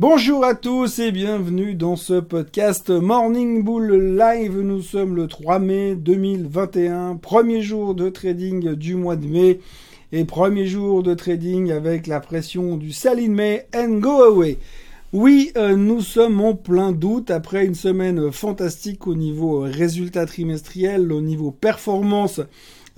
Bonjour à tous et bienvenue dans ce podcast Morning Bull Live. Nous sommes le 3 mai 2021, premier jour de trading du mois de mai et premier jour de trading avec la pression du Saline May and Go Away. Oui, euh, nous sommes en plein doute après une semaine fantastique au niveau résultat trimestriel, au niveau performance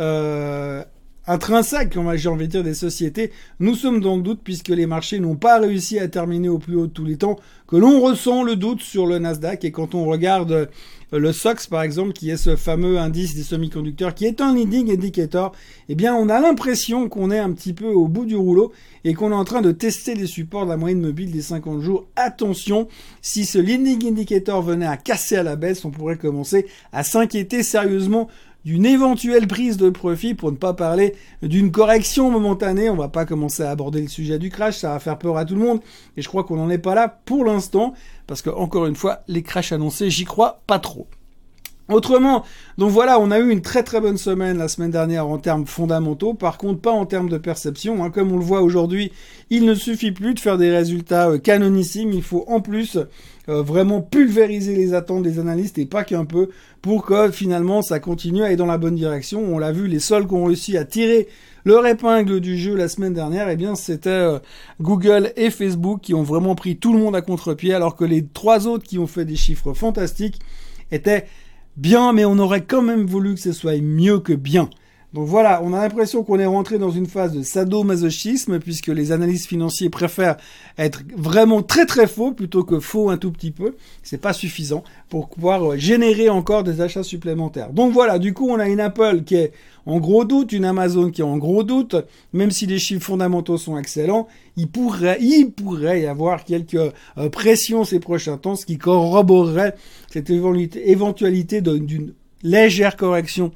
euh, intrinsèque, j'ai envie de dire, des sociétés, nous sommes dans le doute puisque les marchés n'ont pas réussi à terminer au plus haut de tous les temps, que l'on ressent le doute sur le Nasdaq. Et quand on regarde euh, le SOX par exemple, qui est ce fameux indice des semi-conducteurs, qui est un leading indicator, eh bien on a l'impression qu'on est un petit peu au bout du rouleau et qu'on est en train de tester les supports de la moyenne mobile des 50 jours. Attention, si ce leading indicator venait à casser à la baisse, on pourrait commencer à s'inquiéter sérieusement d'une éventuelle prise de profit, pour ne pas parler d'une correction momentanée. On va pas commencer à aborder le sujet du crash, ça va faire peur à tout le monde. Et je crois qu'on n'en est pas là pour l'instant, parce que encore une fois, les crashs annoncés, j'y crois pas trop. Autrement, donc voilà, on a eu une très très bonne semaine la semaine dernière en termes fondamentaux, par contre pas en termes de perception. Hein. Comme on le voit aujourd'hui, il ne suffit plus de faire des résultats euh, canonissimes, il faut en plus euh, vraiment pulvériser les attentes des analystes et pas qu'un peu pour que finalement ça continue à aller dans la bonne direction. On l'a vu, les seuls qui ont réussi à tirer leur épingle du jeu la semaine dernière, eh bien c'était euh, Google et Facebook qui ont vraiment pris tout le monde à contre-pied alors que les trois autres qui ont fait des chiffres fantastiques étaient bien, mais on aurait quand même voulu que ce soit mieux que bien. Donc voilà, on a l'impression qu'on est rentré dans une phase de sadomasochisme puisque les analystes financiers préfèrent être vraiment très très faux plutôt que faux un tout petit peu. C'est pas suffisant pour pouvoir générer encore des achats supplémentaires. Donc voilà, du coup, on a une Apple qui est en gros doute, une Amazon qui est en gros doute, même si les chiffres fondamentaux sont excellents, il pourrait, il pourrait y avoir quelques euh, pressions ces prochains temps, ce qui corroborerait cette éventualité d'une légère correction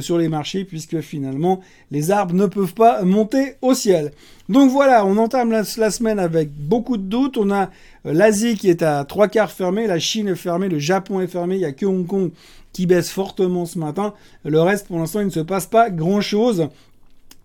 sur les marchés puisque finalement les arbres ne peuvent pas monter au ciel. Donc voilà, on entame la, semaine avec beaucoup de doutes. On a euh, l'Asie qui est à trois quarts fermée, la Chine est fermée, le Japon est fermé, il n'y a que Hong Kong qui baisse fortement ce matin. Le reste pour l'instant il ne se passe pas grand chose.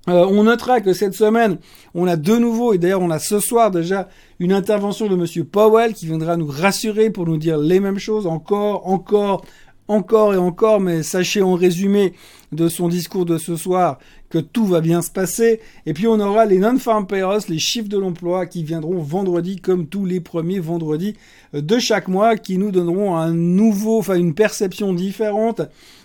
Euh, on notera que cette semaine, on a de nouveau, et d'ailleurs on a ce soir déjà une intervention de Monsieur Powell qui viendra nous rassurer pour nous dire les mêmes choses encore, encore, encore et encore, mais sachez en résumé de son discours de ce soir que tout va bien se passer. Et puis on aura les non-farm payrolls, les chiffres de l'emploi qui viendront vendredi comme tous les premiers vendredis de chaque mois, qui nous donneront un nouveau, enfin une perception différente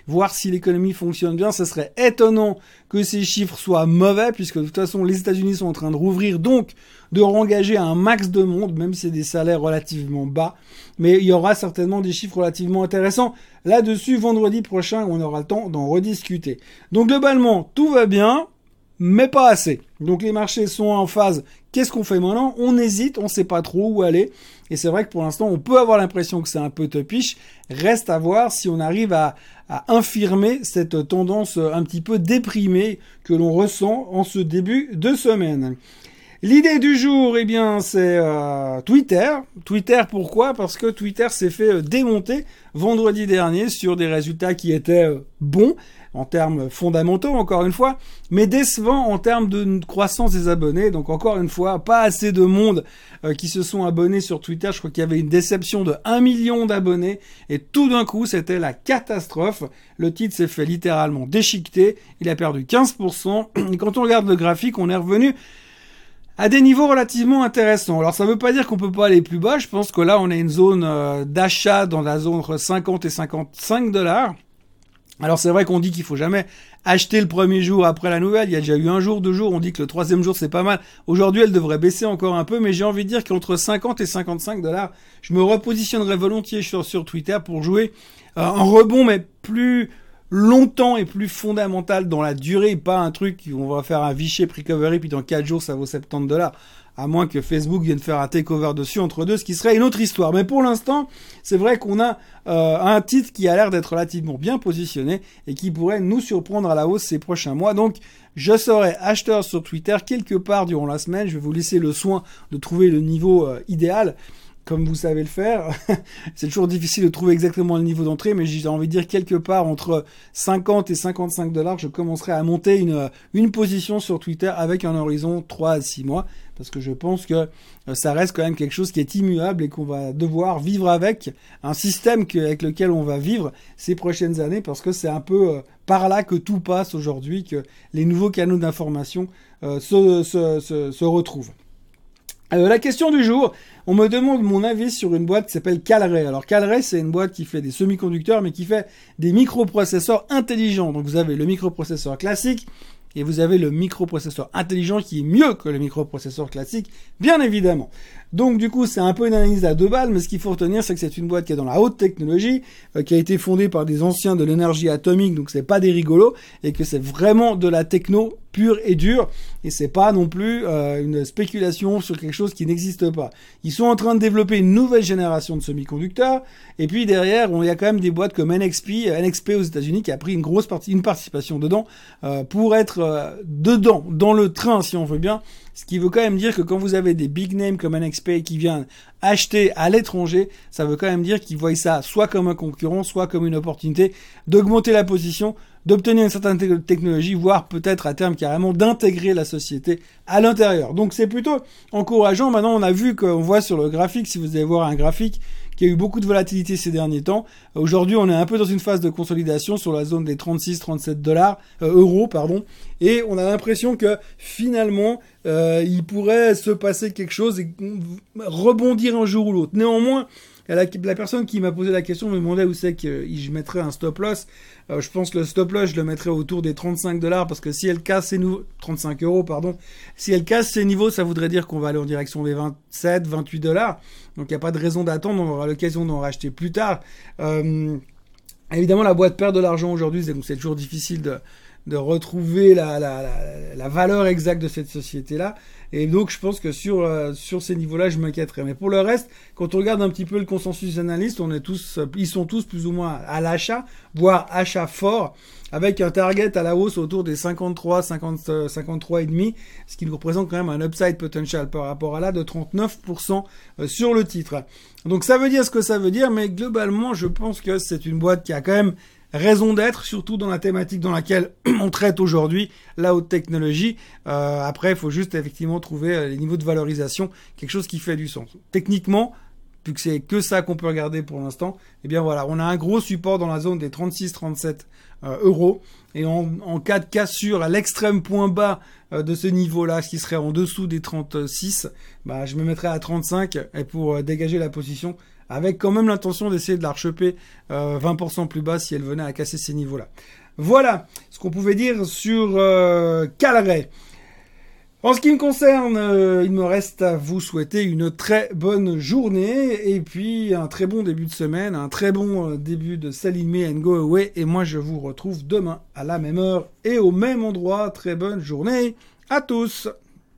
voir si l'économie fonctionne bien. Ce serait étonnant que ces chiffres soient mauvais, puisque de toute façon les États-Unis sont en train de rouvrir, donc de rengager un max de monde, même si c'est des salaires relativement bas. Mais il y aura certainement des chiffres relativement intéressants là-dessus vendredi prochain, on aura le temps d'en rediscuter. Donc globalement, tout va bien mais pas assez. Donc les marchés sont en phase. Qu'est-ce qu'on fait maintenant? On hésite, on ne sait pas trop où aller. Et c'est vrai que pour l'instant, on peut avoir l'impression que c'est un peu topiche. Reste à voir si on arrive à, infirmer cette tendance un petit peu déprimée que l'on ressent en ce début de semaine. L'idée du jour, eh bien, c'est euh, Twitter. Twitter, pourquoi? Parce que Twitter s'est fait euh, démonter vendredi dernier sur des résultats qui étaient euh, bons en termes fondamentaux, encore une fois, mais décevants en termes de croissance des abonnés. Donc, encore une fois, pas assez de monde qui se sont abonnés sur Twitter. Je crois qu'il y avait une déception de 1 million d'abonnés et tout d'un coup, c'était la catastrophe. Le titre s'est fait littéralement déchiqueter. Il a perdu 15%. Et quand on regarde le graphique, on est revenu à des niveaux relativement intéressants. Alors ça ne veut pas dire qu'on peut pas aller plus bas. Je pense que là on a une zone euh, d'achat dans la zone entre 50 et 55 dollars. Alors c'est vrai qu'on dit qu'il faut jamais acheter le premier jour après la nouvelle. Il y a déjà eu un jour, deux jours. On dit que le troisième jour c'est pas mal. Aujourd'hui elle devrait baisser encore un peu, mais j'ai envie de dire qu'entre 50 et 55 dollars, je me repositionnerai volontiers sur, Twitter pour jouer euh, un rebond, mais plus longtemps et plus fondamental dans la durée, pas un truc où on va faire un vichy recovery puis dans 4 jours ça vaut 70 dollars. À moins que Facebook vienne faire un takeover dessus entre deux, ce qui serait une autre histoire. Mais pour l'instant, c'est vrai qu'on a euh, un titre qui a l'air d'être relativement bien positionné et qui pourrait nous surprendre à la hausse ces prochains mois. Donc, je serai acheteur sur Twitter quelque part durant la semaine. Je vais vous laisser le soin de trouver le niveau euh, idéal. Comme vous savez le faire. c'est toujours difficile de trouver exactement le niveau d'entrée, mais j'ai envie de dire quelque part entre 50 et 55 dollars, je commencerai à monter une, une position sur Twitter avec un horizon 3 à 6 mois, parce que je pense que euh, ça reste quand même quelque chose qui est immuable et qu'on va devoir vivre avec, un système avec lequel on va vivre ces prochaines années, parce que c'est un peu euh, par là que tout passe aujourd'hui, que les nouveaux canaux d'information euh, se retrouvent. Euh, la question du jour, on me demande mon avis sur une boîte qui s'appelle Calray. Alors Calray, c'est une boîte qui fait des semi-conducteurs, mais qui fait des microprocesseurs intelligents. Donc vous avez le microprocesseur classique, et vous avez le microprocesseur intelligent qui est mieux que le microprocesseur classique, bien évidemment. Donc du coup, c'est un peu une analyse à deux balles, mais ce qu'il faut retenir, c'est que c'est une boîte qui est dans la haute technologie, euh, qui a été fondée par des anciens de l'énergie atomique, donc c'est pas des rigolos, et que c'est vraiment de la techno pure et dure, et c'est pas non plus euh, une spéculation sur quelque chose qui n'existe pas. Ils sont en train de développer une nouvelle génération de semi-conducteurs, et puis derrière, il y a quand même des boîtes comme NXP, NXP aux États-Unis, qui a pris une grosse partie, une participation dedans, euh, pour être dedans, dans le train, si on veut bien, ce qui veut quand même dire que quand vous avez des big names comme NXP qui viennent acheter à l'étranger, ça veut quand même dire qu'ils voient ça soit comme un concurrent, soit comme une opportunité d'augmenter la position, d'obtenir une certaine technologie, voire peut-être à terme carrément d'intégrer la société à l'intérieur. Donc c'est plutôt encourageant. Maintenant, on a vu qu'on voit sur le graphique, si vous allez voir un graphique, qui a eu beaucoup de volatilité ces derniers temps. Aujourd'hui, on est un peu dans une phase de consolidation sur la zone des 36-37 dollars, euh, euros, pardon, et on a l'impression que finalement, euh, il pourrait se passer quelque chose et rebondir un jour ou l'autre. Néanmoins, la, personne qui m'a posé la question me demandait où c'est que je mettrais un stop loss. Euh, je pense que le stop loss, je le mettrais autour des 35 dollars parce que si elle casse ses niveaux, 35 euros, pardon, si elle casse ses niveaux, ça voudrait dire qu'on va aller en direction des 27, 28 dollars. Donc il n'y a pas de raison d'attendre, on aura l'occasion d'en racheter plus tard. Euh, évidemment, la boîte perd de l'argent aujourd'hui, donc c'est toujours difficile de, de retrouver la, la, la, la, valeur exacte de cette société-là. Et donc, je pense que sur, euh, sur ces niveaux-là, je m'inquiéterais. Mais pour le reste, quand on regarde un petit peu le consensus analyste, on est tous, ils sont tous plus ou moins à l'achat, voire achat fort, avec un target à la hausse autour des 53, 50, 53 et demi, ce qui nous représente quand même un upside potential par rapport à là de 39% euh, sur le titre. Donc, ça veut dire ce que ça veut dire, mais globalement, je pense que c'est une boîte qui a quand même raison d'être, surtout dans la thématique dans laquelle on traite aujourd'hui, la haute technologie. Euh, après, il faut juste effectivement trouver euh, les niveaux de valorisation, quelque chose qui fait du sens. Techniquement, vu que c'est que ça qu'on peut regarder pour l'instant, eh bien voilà, on a un gros support dans la zone des 36-37 euh, euros. Et en, cas de cassure à l'extrême point bas de ce niveau-là, ce qui serait en dessous des 36, bah, je me mettrais à 35 et pour dégager la position avec quand même l'intention d'essayer de la rechoper 20% plus bas si elle venait à casser ces niveaux-là. Voilà ce qu'on pouvait dire sur euh, En ce qui me concerne, euh, il me reste à vous souhaiter une très bonne journée et puis un très bon début de semaine, un très bon euh, début de Salimé and Go Away. Et moi, je vous retrouve demain à la même heure et au même endroit. Très bonne journée à tous!